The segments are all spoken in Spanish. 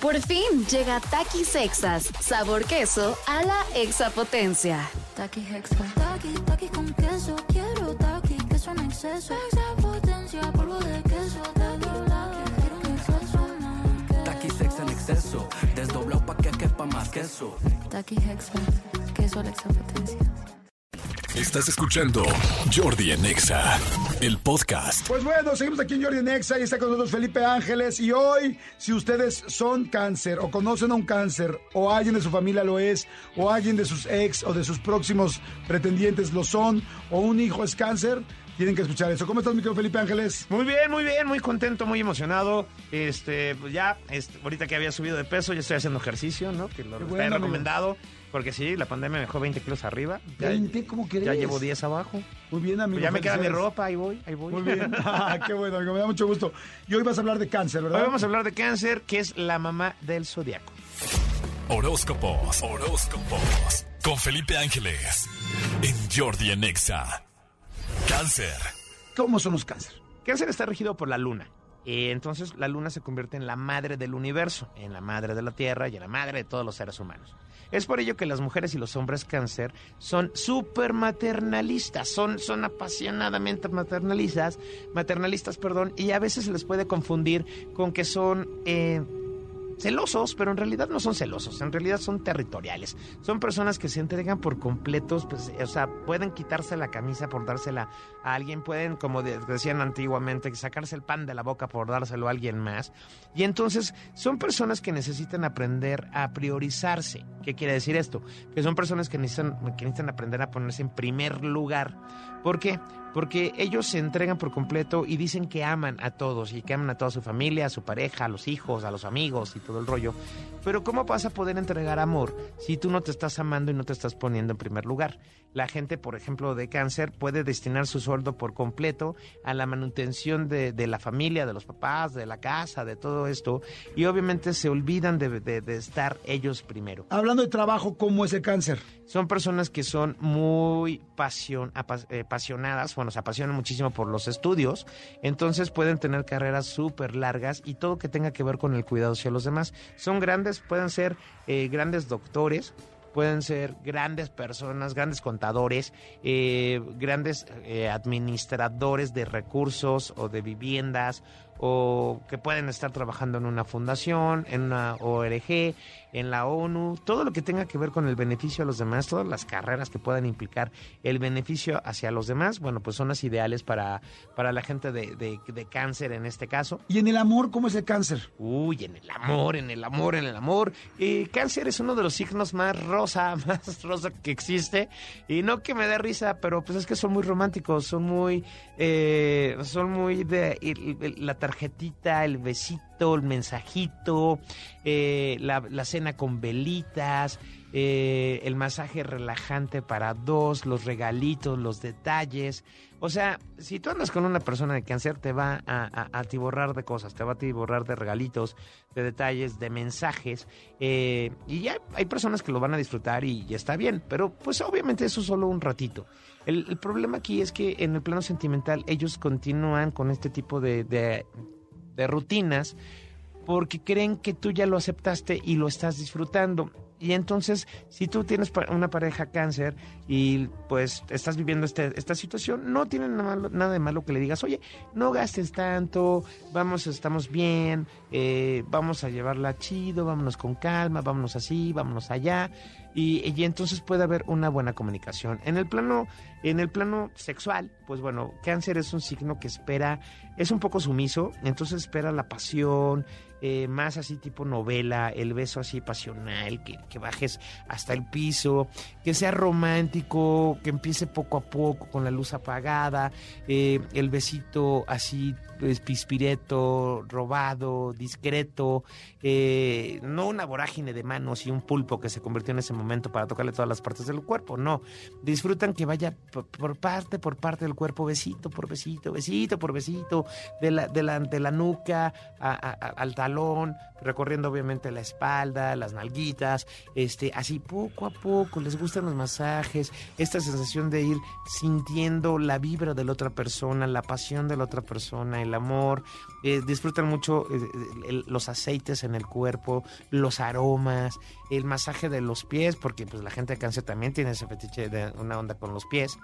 Por fin llega Takis Sexas, sabor queso a la exapotencia. Taki Hexa. Taki, taki con queso. Quiero taki, queso en exceso. Exapotencia, polvo de queso. Taki, quiero un exceso más. Taki sex en exceso, desdoblado pa' que quepa más queso. Taki Hexa. Queso a la exapotencia. Estás escuchando Jordi en Exa, el podcast. Pues bueno, seguimos aquí en Jordi Nexa y está con nosotros Felipe Ángeles. Y hoy, si ustedes son cáncer o conocen a un cáncer, o alguien de su familia lo es, o alguien de sus ex o de sus próximos pretendientes lo son, o un hijo es cáncer, tienen que escuchar eso. ¿Cómo estás, mi querido Felipe Ángeles? Muy bien, muy bien, muy contento, muy emocionado. Este, pues ya, este, ahorita que había subido de peso, ya estoy haciendo ejercicio, ¿no? Que lo amigo. recomendado. Porque sí, la pandemia me dejó 20 kilos arriba. Ya, 20, ¿cómo crees? ya llevo 10 abajo. Muy bien, amigo. Pues ya me queda mi ropa, ahí voy, ahí voy. Muy bien. Ah, qué bueno, amigo. Me da mucho gusto. Y hoy vas a hablar de cáncer, ¿verdad? Hoy vamos a hablar de cáncer, que es la mamá del zodiaco. Horóscopos, horóscopos. Con Felipe Ángeles, en Jordi en Exa. Cáncer. ¿Cómo son los cáncer? Cáncer está regido por la luna. Eh, entonces la luna se convierte en la madre del universo, en la madre de la Tierra y en la madre de todos los seres humanos. Es por ello que las mujeres y los hombres cáncer son súper maternalistas, son, son apasionadamente maternalistas, maternalistas, perdón, y a veces se les puede confundir con que son eh, celosos, pero en realidad no son celosos, en realidad son territoriales. Son personas que se entregan por completos, pues, o sea, pueden quitarse la camisa por dársela a alguien, pueden, como de- decían antiguamente, sacarse el pan de la boca por dárselo a alguien más. Y entonces son personas que necesitan aprender a priorizarse. ¿Qué quiere decir esto? Que son personas que necesitan, que necesitan aprender a ponerse en primer lugar. ¿Por qué? Porque ellos se entregan por completo y dicen que aman a todos y que aman a toda su familia, a su pareja, a los hijos, a los amigos y todo el rollo. Pero ¿cómo vas a poder entregar amor si tú no te estás amando y no te estás poniendo en primer lugar? La gente, por ejemplo, de cáncer puede destinar su sueldo por completo a la manutención de, la familia, de los papás, de la casa, de todo esto. Y obviamente se olvidan de- de estar ellos primero. Hablando de trabajo, ¿cómo es el cáncer? Son personas que son muy pasión, apa- eh, apasionadas, bueno, se apasionan muchísimo por los estudios, entonces pueden tener carreras súper largas y todo que tenga que ver con el cuidado hacia los demás. Son grandes, pueden ser eh, grandes doctores, pueden ser grandes personas, grandes contadores, eh, grandes eh, administradores de recursos o de viviendas o que pueden estar trabajando en una fundación, en una ORG, en la ONU, todo lo que tenga que ver con el beneficio a los demás, todas las carreras que puedan implicar el beneficio hacia los demás, bueno, pues son las ideales para, para la gente de, de- de cáncer en este caso. ¿Y en el amor, cómo es el cáncer? Uy, en el amor, en el amor, en el amor. Eh, cáncer es uno de los signos más rosa, más rosa que existe. Y no que me dé risa, pero pues es que son muy románticos, son muy, eh, son muy de la tarjetita, el besito, el mensajito, eh, la, la cena con velitas. Eh, el masaje relajante para dos, los regalitos, los detalles. O sea, si tú andas con una persona de cáncer, te va a, a- a de cosas, te va a atiborrar de regalitos, de detalles, de mensajes. eh, y ya hay personas que lo van a disfrutar y ya está bien, pero pues obviamente eso es solo un ratito. El, problema aquí es que en el plano sentimental ellos continúan con este tipo de- de rutinas porque creen que tú ya lo aceptaste y lo estás disfrutando. Y entonces, si tú tienes una pareja cáncer y pues estás viviendo este- esta situación, no tiene nada, malo- nada de malo que le digas, oye, no gastes tanto, vamos, estamos bien, eh, vamos a llevarla chido, vámonos con calma, vámonos así, vámonos allá. Y, entonces puede haber una buena comunicación. En el plano, en el plano sexual, pues bueno, cáncer es un signo que espera, es un poco sumiso, entonces espera la pasión, eh, más así tipo novela, el beso así pasional, que, que bajes hasta el piso, que sea romántico, que empiece poco a poco con la luz apagada, eh, el besito así pues, robado, discreto, eh, no una vorágine de manos y un pulpo que se convirtió en ese momento para tocarle todas las partes del cuerpo, no. Disfrutan que vaya por, parte por parte del cuerpo, besito por besito, besito por besito, de la, de la, nuca al talón, recorriendo obviamente la espalda, las nalguitas, este, así poco a poco, les gustan los masajes, esta sensación de ir sintiendo la vibra de la otra persona, la pasión de la otra persona, el amor, eh, disfrutan mucho eh, los aceites en el cuerpo, los aromas, el masaje de los pies, porque pues la gente de cáncer también tiene ese fetiche de una onda con los pies.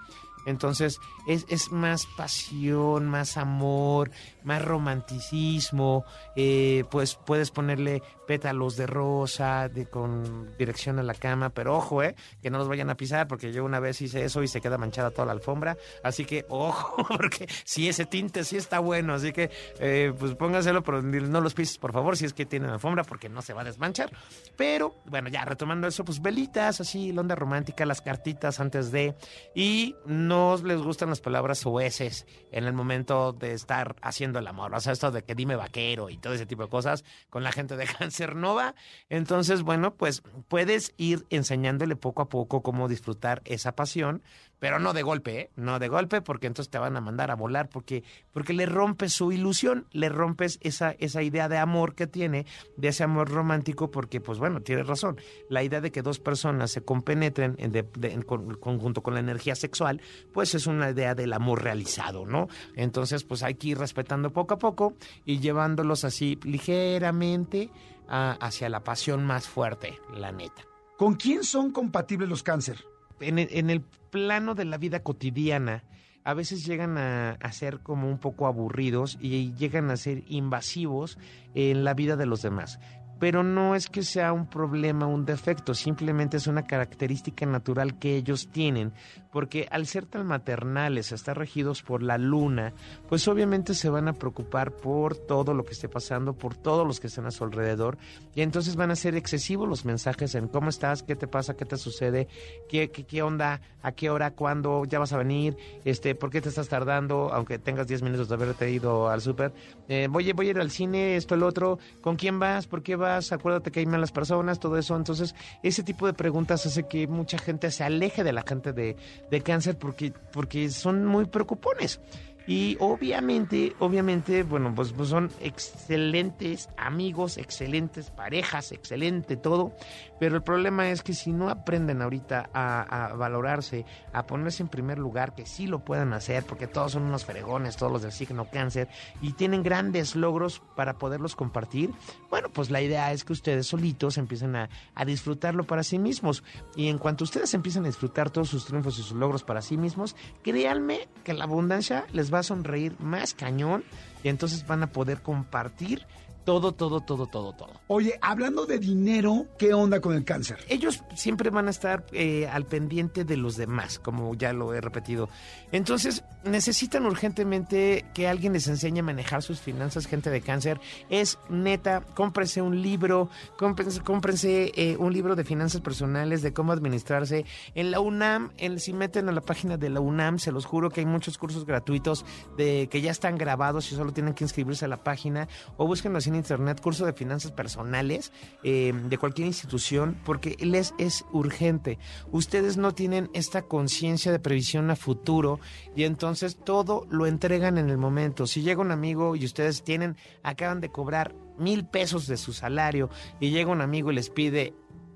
Entonces es, es más pasión, más amor, más romanticismo. eh, pues puedes ponerle pétalos de rosa de, con dirección a la cama, pero ojo, eh, que no los vayan a pisar, porque yo una vez hice eso y se queda manchada toda la alfombra. Así que ojo, porque si ese tinte sí está bueno, así que eh, pues pónganselo, pero no los pises por favor si es que tienen alfombra, porque no se va a desmanchar. Pero bueno, ya retomando eso, pues velitas, así, la onda romántica, las cartitas antes de. Y no les gustan las palabras oeces en el momento de estar haciendo el amor. O sea, esto de que dime vaquero y todo ese tipo de cosas con la gente de Cáncer Nova. Entonces, bueno, pues puedes ir enseñándole poco a poco cómo disfrutar esa pasión, pero no de golpe, ¿eh? No de golpe, porque entonces te van a mandar a volar, porque, porque le rompes su ilusión, le rompes esa, esa idea de amor que tiene, de ese amor romántico, porque, pues bueno, tienes razón. La idea de que dos personas se compenetren en, conjunto con la energía sexual, pues es una idea del amor realizado, ¿no? Entonces, pues hay que ir respetando poco a poco y llevándolos así ligeramente hacia la pasión más fuerte, la neta. ¿Con quién son compatibles los cáncer? En el, en el plano de la vida cotidiana, a veces llegan a ser como un poco aburridos y llegan a ser invasivos en la vida de los demás. Pero no es que sea un problema, un defecto, simplemente es una característica natural que ellos tienen, porque al ser tan maternales, estar regidos por la luna, pues obviamente se van a preocupar por todo lo que esté pasando, por todos los que estén a su alrededor, y entonces van a ser excesivos los mensajes en cómo estás, qué te pasa, qué te sucede, qué, qué, qué onda, a qué hora, cuándo, ya vas a venir, este, por qué te estás tardando, aunque tengas 10 minutos de haberte ido al súper, eh, voy, a- voy a ir al cine, esto, el otro, ¿con quién vas? ¿Por qué vas? Acuérdate que hay malas personas, todo eso. Entonces, ese tipo de preguntas hace que mucha gente se aleje de la gente de, de cáncer porque, porque son muy preocupones. Y obviamente, obviamente, bueno, pues, pues son excelentes amigos, excelentes parejas, excelente todo. Pero el problema es que si no aprenden ahorita a, valorarse, a ponerse en primer lugar, que sí lo puedan hacer, porque todos son unos fregones, todos los del signo cáncer, y tienen grandes logros para poderlos compartir, bueno, pues la idea es que ustedes solitos empiecen a, a disfrutarlo para sí mismos. Y en cuanto ustedes empiecen a disfrutar todos sus triunfos y sus logros para sí mismos, créanme que la abundancia les va a sonreír más cañón y entonces van a poder compartir todo, todo, todo, todo, todo. Oye, hablando de dinero, ¿qué onda con el cáncer? Ellos siempre van a estar eh, al pendiente de los demás, como ya lo he repetido. Entonces, necesitan urgentemente que alguien les enseñe a manejar sus finanzas, gente de cáncer. Es neta, cómprense un libro, cómprense, cómprense, eh, un libro de finanzas personales, de cómo administrarse. En la UNAM, en- si meten a la página de la UNAM, se los juro que hay muchos cursos gratuitos de que ya están grabados y solo tienen que inscribirse a la página o búsquenlos en internet, curso de finanzas personales eh, de cualquier institución, porque les es urgente. Ustedes no tienen esta conciencia de previsión a futuro y entonces todo lo entregan en el momento. Si llega un amigo y ustedes tienen, acaban de cobrar mil pesos de su salario y llega un amigo y les pide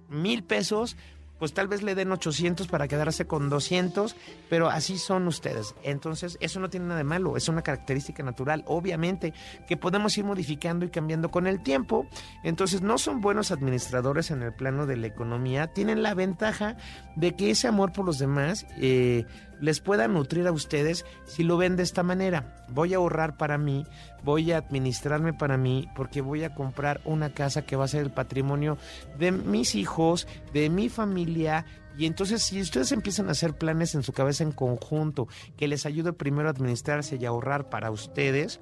mil pesos, pues tal vez le den 800 para quedarse con 200, pero así son ustedes. Entonces, eso no tiene nada de malo, es una característica natural, obviamente, que podemos ir modificando y cambiando con el tiempo. Entonces, no son buenos administradores en el plano de la economía, tienen la ventaja de que ese amor por los demás eh, les pueda nutrir a ustedes si lo ven de esta manera. Voy a ahorrar para mí, voy a administrarme para mí, porque voy a comprar una casa que va a ser el patrimonio de mis hijos, de mi familia. Y entonces si ustedes empiezan a hacer planes en su cabeza en conjunto, que les ayude primero a administrarse y ahorrar para ustedes,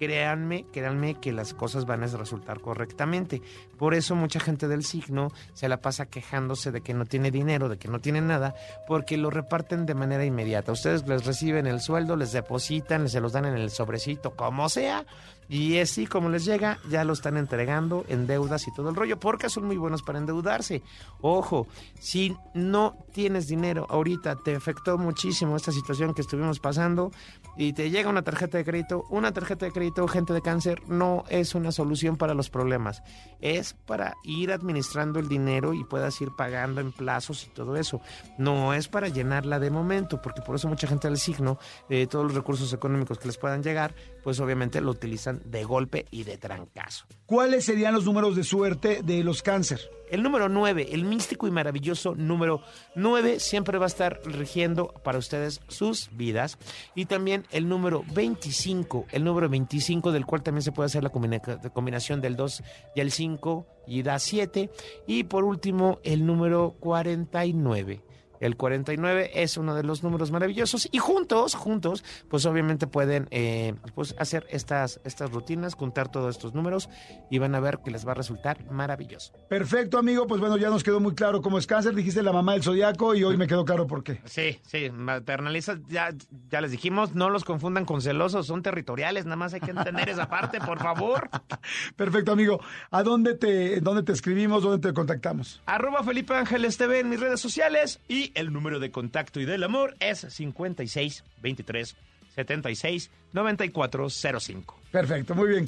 créanme, créanme que las cosas van a resultar correctamente. Por eso mucha gente del signo se la pasa quejándose de que no tiene dinero, de que no tiene nada, porque lo reparten de manera inmediata. Ustedes les reciben el sueldo, les depositan, se los dan en el sobrecito, como sea, Y así como les llega, ya lo están entregando en deudas y todo el rollo, porque son muy buenos para endeudarse. Ojo, si no tienes dinero ahorita, te afectó muchísimo esta situación que estuvimos pasando y te llega una tarjeta de crédito, una tarjeta de crédito, gente de cáncer, no es una solución para los problemas. Es para ir administrando el dinero y puedas ir pagando en plazos y todo eso. No es para llenarla de momento, porque por eso mucha gente del signo, eh, todos los recursos económicos que les puedan llegar, pues obviamente lo utilizan de golpe y de trancazo. ¿Cuáles serían los números de suerte de los cáncer? El número 9, el místico y maravilloso número 9, siempre va a estar rigiendo para ustedes sus vidas. Y también el número 25, el número 25 del cual también se puede hacer la combina- combinación del 2 y el 5 y da 7. Y por último, el número 49. El 49 es uno de los números maravillosos y juntos, juntos, pues obviamente pueden eh, pues hacer estas, estas rutinas, juntar todos estos números y van a ver que les va a resultar maravilloso. Perfecto, amigo. Pues bueno, ya nos quedó muy claro cómo es cáncer. Dijiste la mamá del zodiaco y hoy me quedó claro por qué. Sí, sí, maternalizas, ya, ya les dijimos, no los confundan con celosos, son territoriales, nada más hay que entender esa parte, por favor. Perfecto, amigo. ¿A dónde te, dónde te escribimos? ¿Dónde te contactamos? Arroba Felipe Ángeles TV en mis redes sociales y el número de contacto y del amor es 56 23 76 94 05. Perfecto, muy bien.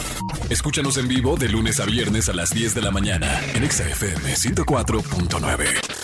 Escúchanos en vivo de lunes a viernes a las 10 de la mañana en Exa FM 104.9.